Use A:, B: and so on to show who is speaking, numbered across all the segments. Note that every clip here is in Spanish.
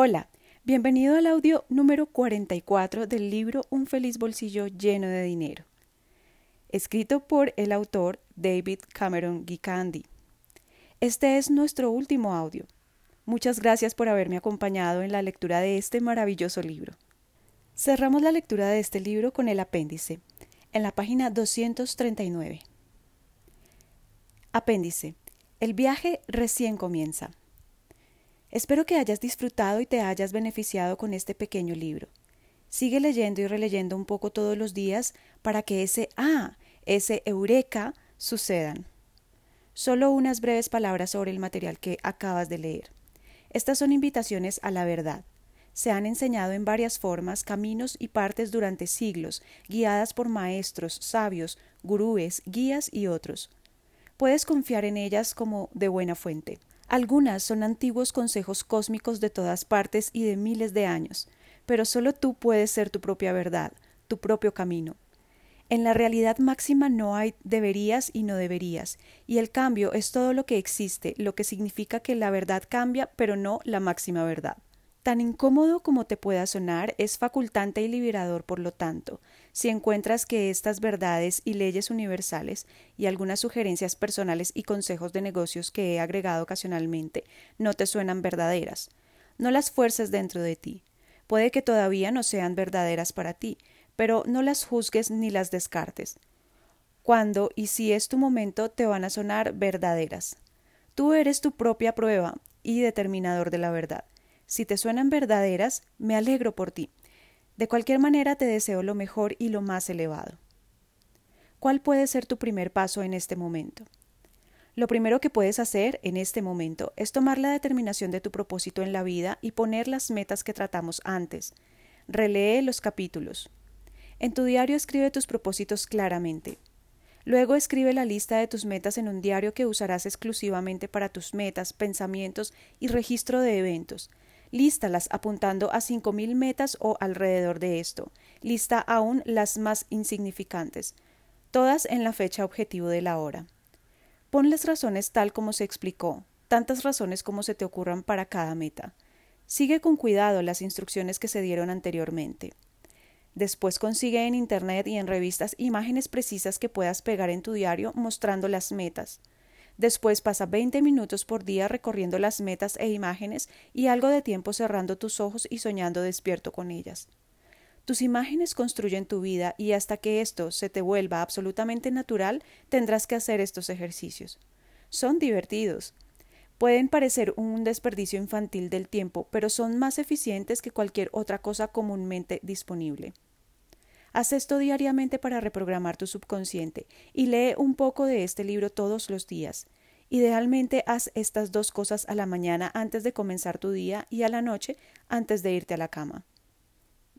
A: Hola, bienvenido al audio número 44 del libro Un feliz bolsillo lleno de dinero, escrito por el autor David Cameron Gikandi. Este es nuestro último audio. Muchas gracias por haberme acompañado en la lectura de este maravilloso libro. Cerramos la lectura de este libro con el apéndice, en la página 239. Apéndice. El viaje recién comienza. Espero que hayas disfrutado y te hayas beneficiado con este pequeño libro. Sigue leyendo y releyendo un poco todos los días para que ese ah, ese eureka sucedan. Solo unas breves palabras sobre el material que acabas de leer. Estas son invitaciones a la verdad. Se han enseñado en varias formas, caminos y partes durante siglos, guiadas por maestros, sabios, gurúes, guías y otros. Puedes confiar en ellas como de buena fuente. Algunas son antiguos consejos cósmicos de todas partes y de miles de años, pero solo tú puedes ser tu propia verdad, tu propio camino. En la realidad máxima no hay deberías y no deberías, y el cambio es todo lo que existe, lo que significa que la verdad cambia, pero no la máxima verdad. Tan incómodo como te pueda sonar, es facultante y liberador por lo tanto, si encuentras que estas verdades y leyes universales y algunas sugerencias personales y consejos de negocios que he agregado ocasionalmente no te suenan verdaderas. No las fuerces dentro de ti. Puede que todavía no sean verdaderas para ti, pero no las juzgues ni las descartes. Cuando y si es tu momento te van a sonar verdaderas. Tú eres tu propia prueba y determinador de la verdad. Si te suenan verdaderas, me alegro por ti. De cualquier manera te deseo lo mejor y lo más elevado. ¿Cuál puede ser tu primer paso en este momento? Lo primero que puedes hacer en este momento es tomar la determinación de tu propósito en la vida y poner las metas que tratamos antes. Relee los capítulos. En tu diario escribe tus propósitos claramente. Luego escribe la lista de tus metas en un diario que usarás exclusivamente para tus metas, pensamientos y registro de eventos. Lístalas apuntando a cinco mil metas o alrededor de esto. Lista aún las más insignificantes, todas en la fecha objetivo de la hora. Pon las razones tal como se explicó, tantas razones como se te ocurran para cada meta. Sigue con cuidado las instrucciones que se dieron anteriormente. Después consigue en Internet y en revistas imágenes precisas que puedas pegar en tu diario mostrando las metas. Después pasa 20 minutos por día recorriendo las metas e imágenes y algo de tiempo cerrando tus ojos y soñando despierto con ellas. Tus imágenes construyen tu vida y hasta que esto se te vuelva absolutamente natural tendrás que hacer estos ejercicios. Son divertidos. Pueden parecer un desperdicio infantil del tiempo, pero son más eficientes que cualquier otra cosa comúnmente disponible. Haz esto diariamente para reprogramar tu subconsciente y lee un poco de este libro todos los días. Idealmente haz estas dos cosas a la mañana antes de comenzar tu día y a la noche antes de irte a la cama.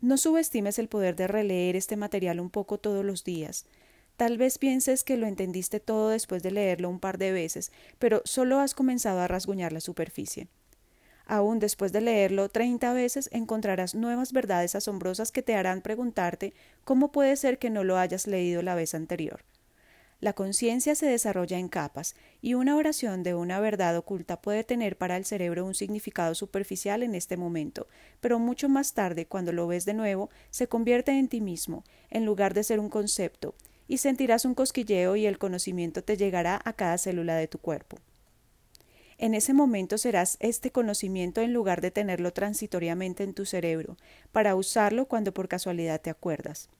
A: No subestimes el poder de releer este material un poco todos los días. Tal vez pienses que lo entendiste todo después de leerlo un par de veces, pero solo has comenzado a rasguñar la superficie. Aún después de leerlo treinta veces encontrarás nuevas verdades asombrosas que te harán preguntarte cómo puede ser que no lo hayas leído la vez anterior. La conciencia se desarrolla en capas, y una oración de una verdad oculta puede tener para el cerebro un significado superficial en este momento, pero mucho más tarde, cuando lo ves de nuevo, se convierte en ti mismo, en lugar de ser un concepto, y sentirás un cosquilleo y el conocimiento te llegará a cada célula de tu cuerpo. En ese momento serás este conocimiento en lugar de tenerlo transitoriamente en tu cerebro, para usarlo cuando por casualidad te acuerdas.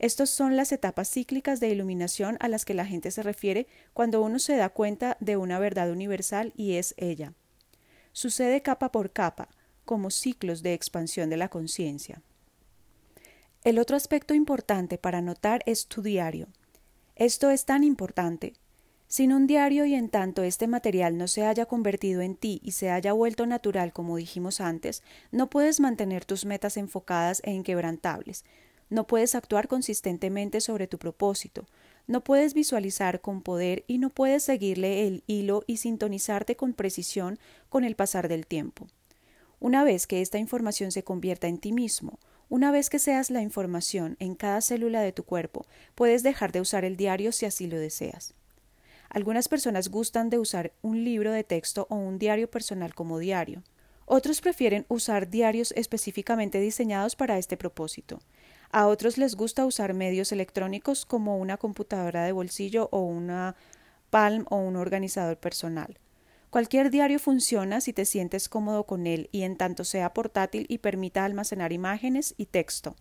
A: Estas son las etapas cíclicas de iluminación a las que la gente se refiere cuando uno se da cuenta de una verdad universal y es ella. Sucede capa por capa, como ciclos de expansión de la conciencia. El otro aspecto importante para notar es tu diario. Esto es tan importante sin un diario y en tanto este material no se haya convertido en ti y se haya vuelto natural como dijimos antes, no puedes mantener tus metas enfocadas e inquebrantables, no puedes actuar consistentemente sobre tu propósito, no puedes visualizar con poder y no puedes seguirle el hilo y sintonizarte con precisión con el pasar del tiempo. Una vez que esta información se convierta en ti mismo, una vez que seas la información en cada célula de tu cuerpo, puedes dejar de usar el diario si así lo deseas. Algunas personas gustan de usar un libro de texto o un diario personal como diario. Otros prefieren usar diarios específicamente diseñados para este propósito. A otros les gusta usar medios electrónicos como una computadora de bolsillo o una Palm o un organizador personal. Cualquier diario funciona si te sientes cómodo con él y en tanto sea portátil y permita almacenar imágenes y texto.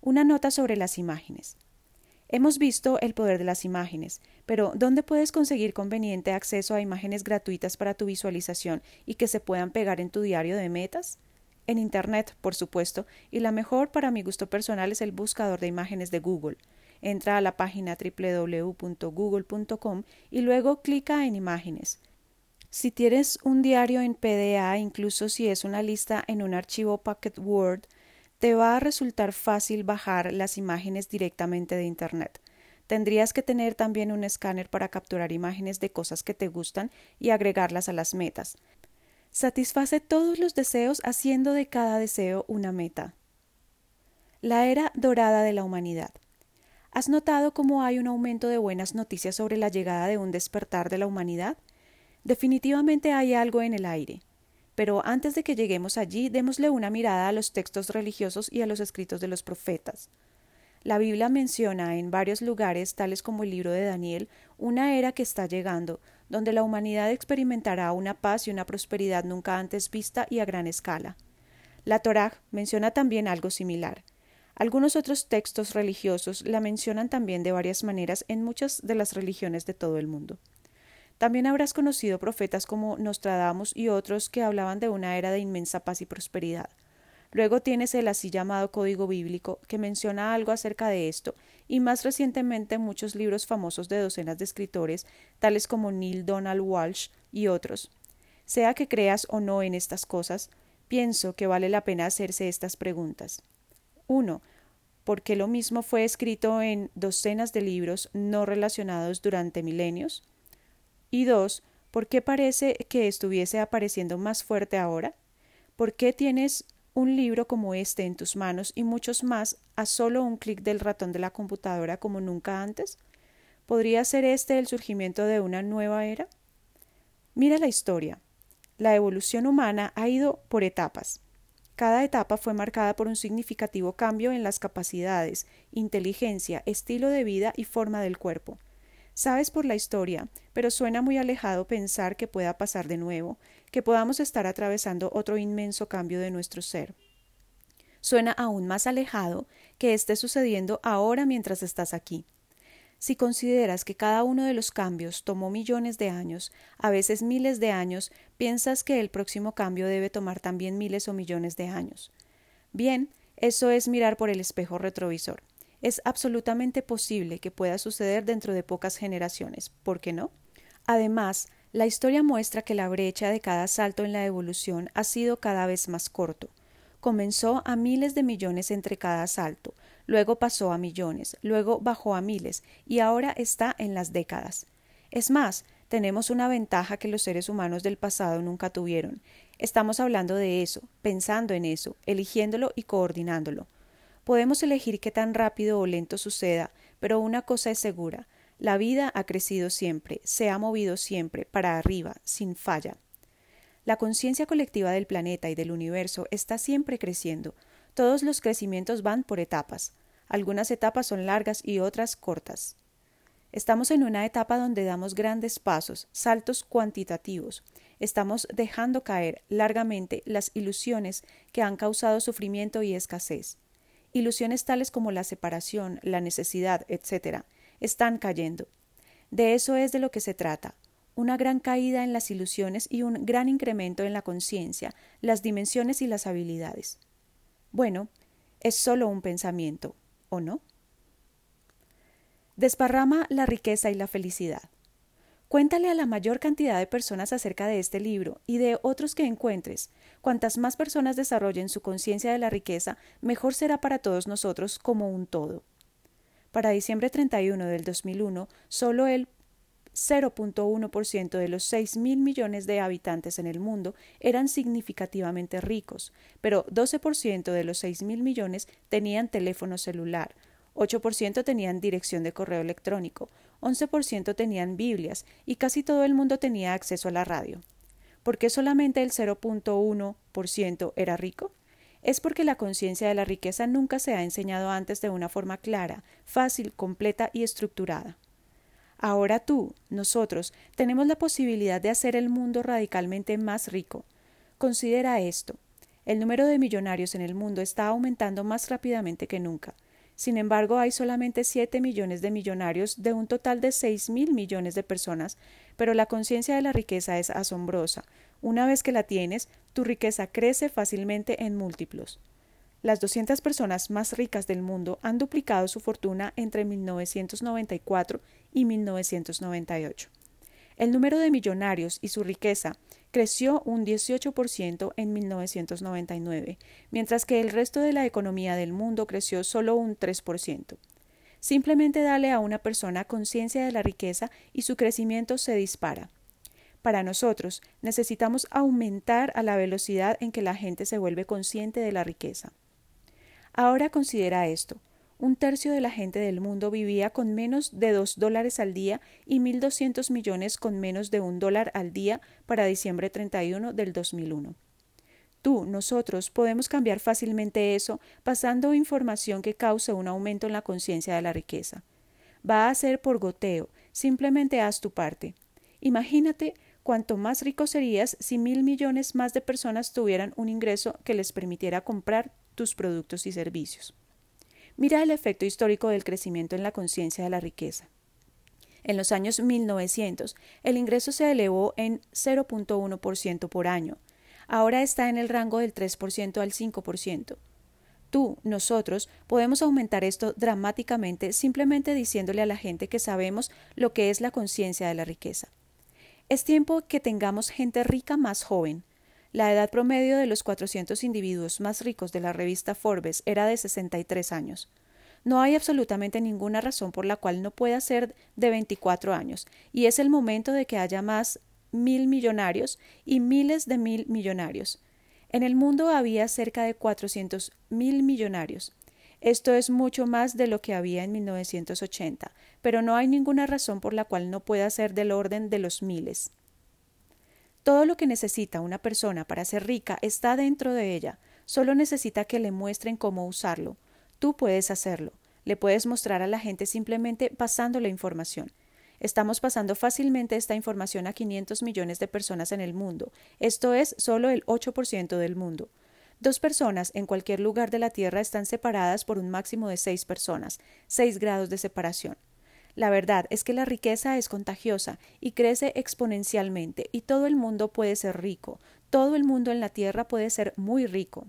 A: Una nota sobre las imágenes. Hemos visto el poder de las imágenes, pero ¿dónde puedes conseguir conveniente acceso a imágenes gratuitas para tu visualización y que se puedan pegar en tu diario de metas? En Internet, por supuesto, y la mejor para mi gusto personal es el buscador de imágenes de Google. Entra a la página www.google.com y luego clica en imágenes. Si tienes un diario en PDA, incluso si es una lista en un archivo Pocket Word, te va a resultar fácil bajar las imágenes directamente de Internet. Tendrías que tener también un escáner para capturar imágenes de cosas que te gustan y agregarlas a las metas. Satisface todos los deseos haciendo de cada deseo una meta. La era dorada de la humanidad. ¿Has notado cómo hay un aumento de buenas noticias sobre la llegada de un despertar de la humanidad? Definitivamente hay algo en el aire. Pero antes de que lleguemos allí, démosle una mirada a los textos religiosos y a los escritos de los profetas. La Biblia menciona en varios lugares, tales como el libro de Daniel, una era que está llegando, donde la humanidad experimentará una paz y una prosperidad nunca antes vista y a gran escala. La Torá menciona también algo similar. Algunos otros textos religiosos la mencionan también de varias maneras en muchas de las religiones de todo el mundo. También habrás conocido profetas como Nostradamus y otros que hablaban de una era de inmensa paz y prosperidad. Luego tienes el así llamado Código Bíblico, que menciona algo acerca de esto, y más recientemente muchos libros famosos de docenas de escritores, tales como Neil Donald Walsh y otros. Sea que creas o no en estas cosas, pienso que vale la pena hacerse estas preguntas. 1. ¿Por qué lo mismo fue escrito en docenas de libros no relacionados durante milenios? Y dos, ¿por qué parece que estuviese apareciendo más fuerte ahora? ¿Por qué tienes un libro como este en tus manos y muchos más a solo un clic del ratón de la computadora como nunca antes? ¿Podría ser este el surgimiento de una nueva era? Mira la historia. La evolución humana ha ido por etapas. Cada etapa fue marcada por un significativo cambio en las capacidades, inteligencia, estilo de vida y forma del cuerpo. Sabes por la historia, pero suena muy alejado pensar que pueda pasar de nuevo, que podamos estar atravesando otro inmenso cambio de nuestro ser. Suena aún más alejado que esté sucediendo ahora mientras estás aquí. Si consideras que cada uno de los cambios tomó millones de años, a veces miles de años, piensas que el próximo cambio debe tomar también miles o millones de años. Bien, eso es mirar por el espejo retrovisor. Es absolutamente posible que pueda suceder dentro de pocas generaciones. ¿Por qué no? Además, la historia muestra que la brecha de cada salto en la evolución ha sido cada vez más corto. Comenzó a miles de millones entre cada salto, luego pasó a millones, luego bajó a miles y ahora está en las décadas. Es más, tenemos una ventaja que los seres humanos del pasado nunca tuvieron. Estamos hablando de eso, pensando en eso, eligiéndolo y coordinándolo. Podemos elegir qué tan rápido o lento suceda, pero una cosa es segura, la vida ha crecido siempre, se ha movido siempre, para arriba, sin falla. La conciencia colectiva del planeta y del universo está siempre creciendo. Todos los crecimientos van por etapas. Algunas etapas son largas y otras cortas. Estamos en una etapa donde damos grandes pasos, saltos cuantitativos. Estamos dejando caer largamente las ilusiones que han causado sufrimiento y escasez. Ilusiones tales como la separación, la necesidad, etc., están cayendo. De eso es de lo que se trata, una gran caída en las ilusiones y un gran incremento en la conciencia, las dimensiones y las habilidades. Bueno, es solo un pensamiento, ¿o no? Desparrama la riqueza y la felicidad. Cuéntale a la mayor cantidad de personas acerca de este libro y de otros que encuentres. Cuantas más personas desarrollen su conciencia de la riqueza, mejor será para todos nosotros como un todo. Para diciembre 31 del 2001, solo el 0.1% de los 6 mil millones de habitantes en el mundo eran significativamente ricos, pero 12% de los 6 mil millones tenían teléfono celular, 8% tenían dirección de correo electrónico, 11% tenían Biblias y casi todo el mundo tenía acceso a la radio. ¿Por qué solamente el 0.1% era rico? Es porque la conciencia de la riqueza nunca se ha enseñado antes de una forma clara, fácil, completa y estructurada. Ahora tú, nosotros, tenemos la posibilidad de hacer el mundo radicalmente más rico. Considera esto. El número de millonarios en el mundo está aumentando más rápidamente que nunca. Sin embargo, hay solamente 7 millones de millonarios de un total de 6 mil millones de personas, pero la conciencia de la riqueza es asombrosa. Una vez que la tienes, tu riqueza crece fácilmente en múltiplos. Las 200 personas más ricas del mundo han duplicado su fortuna entre 1994 y 1998. El número de millonarios y su riqueza creció un 18% en 1999, mientras que el resto de la economía del mundo creció solo un 3%. Simplemente dale a una persona conciencia de la riqueza y su crecimiento se dispara. Para nosotros, necesitamos aumentar a la velocidad en que la gente se vuelve consciente de la riqueza. Ahora considera esto. Un tercio de la gente del mundo vivía con menos de dos dólares al día y 1.200 millones con menos de un dólar al día para diciembre 31 del 2001. Tú, nosotros, podemos cambiar fácilmente eso pasando información que cause un aumento en la conciencia de la riqueza. Va a ser por goteo, simplemente haz tu parte. Imagínate cuánto más rico serías si mil millones más de personas tuvieran un ingreso que les permitiera comprar tus productos y servicios. Mira el efecto histórico del crecimiento en la conciencia de la riqueza. En los años 1900, el ingreso se elevó en 0.1% por año. Ahora está en el rango del 3% al 5%. Tú, nosotros, podemos aumentar esto dramáticamente simplemente diciéndole a la gente que sabemos lo que es la conciencia de la riqueza. Es tiempo que tengamos gente rica más joven, la edad promedio de los 400 individuos más ricos de la revista Forbes era de 63 años. No hay absolutamente ninguna razón por la cual no pueda ser de 24 años, y es el momento de que haya más mil millonarios y miles de mil millonarios. En el mundo había cerca de 400 mil millonarios. Esto es mucho más de lo que había en 1980, pero no hay ninguna razón por la cual no pueda ser del orden de los miles. Todo lo que necesita una persona para ser rica está dentro de ella, solo necesita que le muestren cómo usarlo. Tú puedes hacerlo. Le puedes mostrar a la gente simplemente pasando la información. Estamos pasando fácilmente esta información a 500 millones de personas en el mundo. Esto es solo el 8% del mundo. Dos personas en cualquier lugar de la Tierra están separadas por un máximo de seis personas, seis grados de separación. La verdad es que la riqueza es contagiosa y crece exponencialmente y todo el mundo puede ser rico, todo el mundo en la Tierra puede ser muy rico.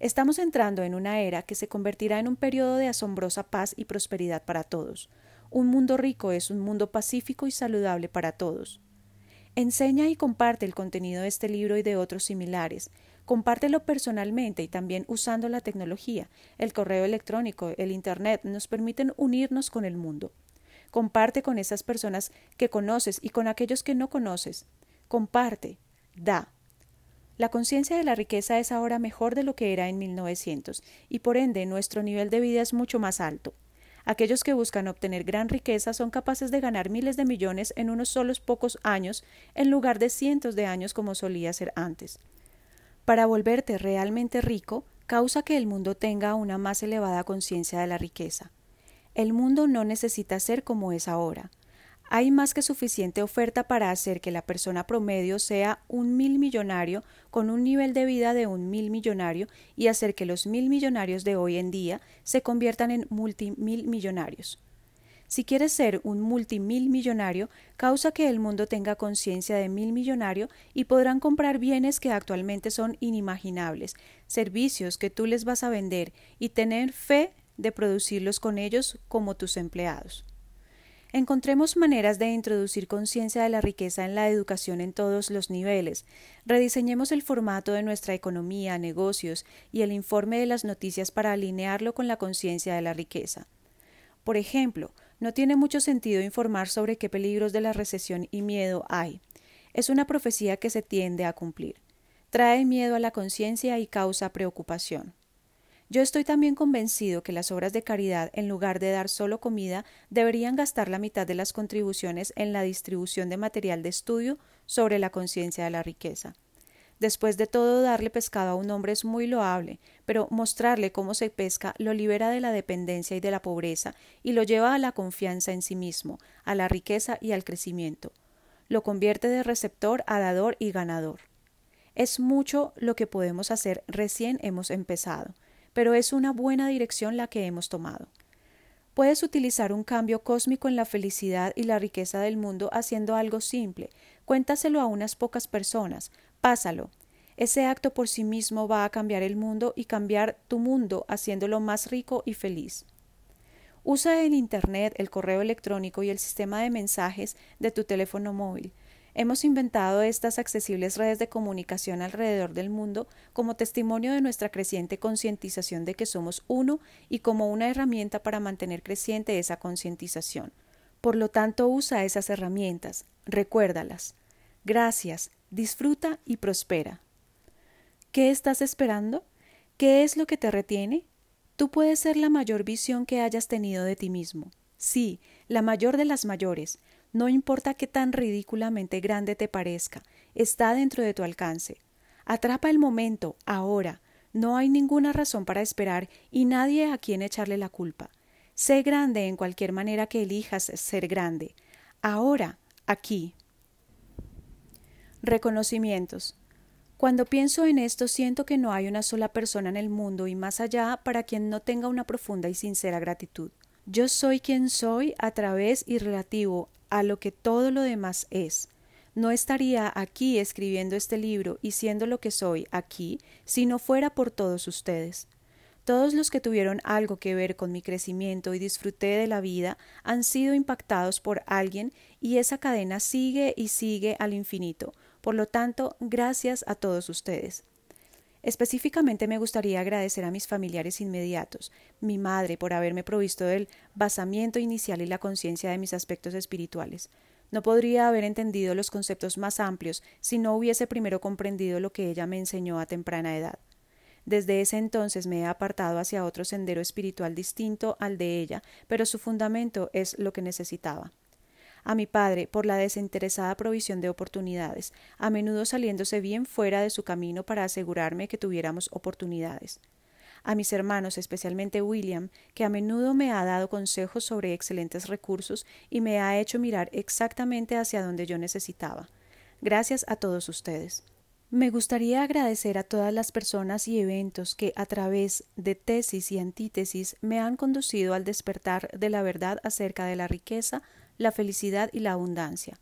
A: Estamos entrando en una era que se convertirá en un periodo de asombrosa paz y prosperidad para todos. Un mundo rico es un mundo pacífico y saludable para todos. Enseña y comparte el contenido de este libro y de otros similares. Compártelo personalmente y también usando la tecnología. El correo electrónico, el Internet nos permiten unirnos con el mundo. Comparte con esas personas que conoces y con aquellos que no conoces. Comparte, da. La conciencia de la riqueza es ahora mejor de lo que era en 1900 y por ende nuestro nivel de vida es mucho más alto. Aquellos que buscan obtener gran riqueza son capaces de ganar miles de millones en unos solos pocos años en lugar de cientos de años como solía ser antes. Para volverte realmente rico, causa que el mundo tenga una más elevada conciencia de la riqueza. El mundo no necesita ser como es ahora. Hay más que suficiente oferta para hacer que la persona promedio sea un mil millonario con un nivel de vida de un mil millonario y hacer que los mil millonarios de hoy en día se conviertan en multimil millonarios. Si quieres ser un multimil millonario, causa que el mundo tenga conciencia de mil millonario y podrán comprar bienes que actualmente son inimaginables, servicios que tú les vas a vender y tener fe de producirlos con ellos como tus empleados. Encontremos maneras de introducir conciencia de la riqueza en la educación en todos los niveles. Rediseñemos el formato de nuestra economía, negocios y el informe de las noticias para alinearlo con la conciencia de la riqueza. Por ejemplo, no tiene mucho sentido informar sobre qué peligros de la recesión y miedo hay. Es una profecía que se tiende a cumplir. Trae miedo a la conciencia y causa preocupación. Yo estoy también convencido que las obras de caridad, en lugar de dar solo comida, deberían gastar la mitad de las contribuciones en la distribución de material de estudio sobre la conciencia de la riqueza. Después de todo, darle pescado a un hombre es muy loable, pero mostrarle cómo se pesca lo libera de la dependencia y de la pobreza y lo lleva a la confianza en sí mismo, a la riqueza y al crecimiento. Lo convierte de receptor a dador y ganador. Es mucho lo que podemos hacer recién hemos empezado, pero es una buena dirección la que hemos tomado. Puedes utilizar un cambio cósmico en la felicidad y la riqueza del mundo haciendo algo simple. Cuéntaselo a unas pocas personas, Pásalo. Ese acto por sí mismo va a cambiar el mundo y cambiar tu mundo haciéndolo más rico y feliz. Usa el Internet, el correo electrónico y el sistema de mensajes de tu teléfono móvil. Hemos inventado estas accesibles redes de comunicación alrededor del mundo como testimonio de nuestra creciente concientización de que somos uno y como una herramienta para mantener creciente esa concientización. Por lo tanto, usa esas herramientas, recuérdalas. Gracias, disfruta y prospera. ¿Qué estás esperando? ¿Qué es lo que te retiene? Tú puedes ser la mayor visión que hayas tenido de ti mismo. Sí, la mayor de las mayores. No importa qué tan ridículamente grande te parezca, está dentro de tu alcance. Atrapa el momento, ahora. No hay ninguna razón para esperar y nadie a quien echarle la culpa. Sé grande en cualquier manera que elijas ser grande. Ahora, aquí. Reconocimientos. Cuando pienso en esto siento que no hay una sola persona en el mundo y más allá para quien no tenga una profunda y sincera gratitud. Yo soy quien soy a través y relativo a lo que todo lo demás es. No estaría aquí escribiendo este libro y siendo lo que soy aquí si no fuera por todos ustedes. Todos los que tuvieron algo que ver con mi crecimiento y disfruté de la vida han sido impactados por alguien y esa cadena sigue y sigue al infinito, por lo tanto, gracias a todos ustedes. Específicamente me gustaría agradecer a mis familiares inmediatos, mi madre por haberme provisto del basamiento inicial y la conciencia de mis aspectos espirituales. No podría haber entendido los conceptos más amplios si no hubiese primero comprendido lo que ella me enseñó a temprana edad. Desde ese entonces me he apartado hacia otro sendero espiritual distinto al de ella, pero su fundamento es lo que necesitaba a mi padre por la desinteresada provisión de oportunidades, a menudo saliéndose bien fuera de su camino para asegurarme que tuviéramos oportunidades a mis hermanos, especialmente William, que a menudo me ha dado consejos sobre excelentes recursos y me ha hecho mirar exactamente hacia donde yo necesitaba. Gracias a todos ustedes. Me gustaría agradecer a todas las personas y eventos que, a través de tesis y antítesis, me han conducido al despertar de la verdad acerca de la riqueza, la felicidad y la abundancia.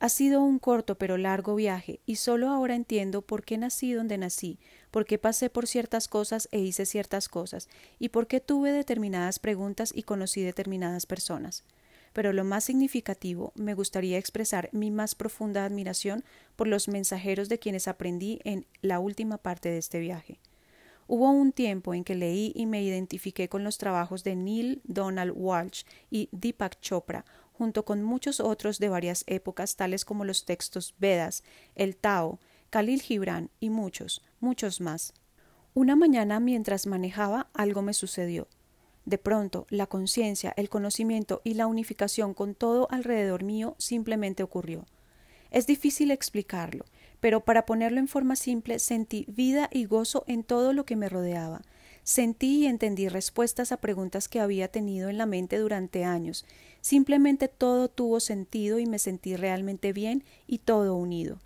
A: Ha sido un corto pero largo viaje, y solo ahora entiendo por qué nací donde nací, por qué pasé por ciertas cosas e hice ciertas cosas, y por qué tuve determinadas preguntas y conocí determinadas personas. Pero lo más significativo, me gustaría expresar mi más profunda admiración por los mensajeros de quienes aprendí en la última parte de este viaje. Hubo un tiempo en que leí y me identifiqué con los trabajos de Neil Donald Walsh y Deepak Chopra, junto con muchos otros de varias épocas, tales como los textos Vedas, el Tao, Khalil Gibran y muchos, muchos más. Una mañana mientras manejaba algo me sucedió. De pronto, la conciencia, el conocimiento y la unificación con todo alrededor mío simplemente ocurrió. Es difícil explicarlo, pero para ponerlo en forma simple sentí vida y gozo en todo lo que me rodeaba. Sentí y entendí respuestas a preguntas que había tenido en la mente durante años, Simplemente todo tuvo sentido y me sentí realmente bien y todo unido.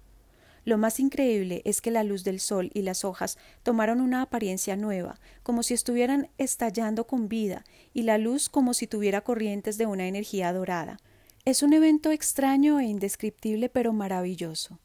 A: Lo más increíble es que la luz del sol y las hojas tomaron una apariencia nueva, como si estuvieran estallando con vida, y la luz como si tuviera corrientes de una energía dorada. Es un evento extraño e indescriptible pero maravilloso.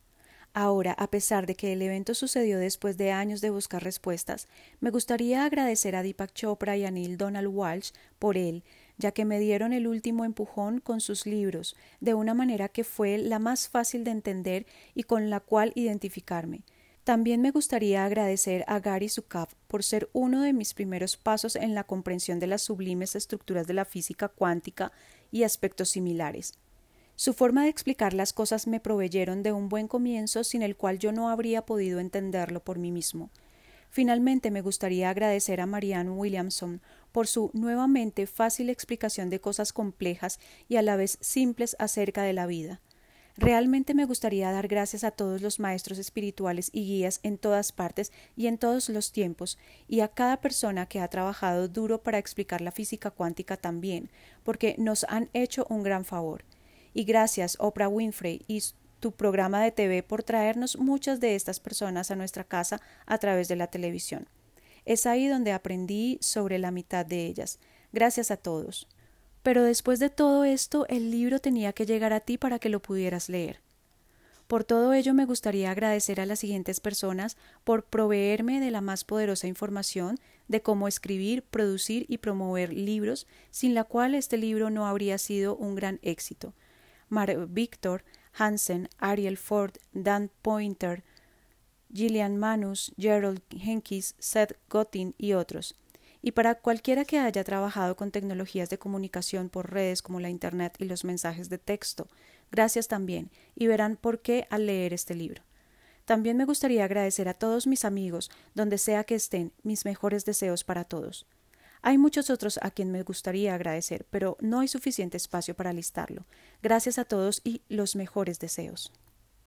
A: Ahora, a pesar de que el evento sucedió después de años de buscar respuestas, me gustaría agradecer a Deepak Chopra y a Neil Donald Walsh por él, ya que me dieron el último empujón con sus libros, de una manera que fue la más fácil de entender y con la cual identificarme. También me gustaría agradecer a Gary Zukav por ser uno de mis primeros pasos en la comprensión de las sublimes estructuras de la física cuántica y aspectos similares. Su forma de explicar las cosas me proveyeron de un buen comienzo sin el cual yo no habría podido entenderlo por mí mismo. Finalmente me gustaría agradecer a Marianne Williamson por su nuevamente fácil explicación de cosas complejas y a la vez simples acerca de la vida. Realmente me gustaría dar gracias a todos los maestros espirituales y guías en todas partes y en todos los tiempos, y a cada persona que ha trabajado duro para explicar la física cuántica también, porque nos han hecho un gran favor. Y gracias, Oprah Winfrey y tu programa de TV por traernos muchas de estas personas a nuestra casa a través de la televisión. Es ahí donde aprendí sobre la mitad de ellas. Gracias a todos. Pero después de todo esto, el libro tenía que llegar a ti para que lo pudieras leer. Por todo ello me gustaría agradecer a las siguientes personas por proveerme de la más poderosa información de cómo escribir, producir y promover libros, sin la cual este libro no habría sido un gran éxito. Mar Víctor Hansen, Ariel Ford, Dan Pointer, Gillian Manus, Gerald Henkis, Seth Gottin y otros y para cualquiera que haya trabajado con tecnologías de comunicación por redes como la Internet y los mensajes de texto. Gracias también, y verán por qué al leer este libro. También me gustaría agradecer a todos mis amigos, donde sea que estén, mis mejores deseos para todos. Hay muchos otros a quien me gustaría agradecer, pero no hay suficiente espacio para listarlo. Gracias a todos y los mejores deseos.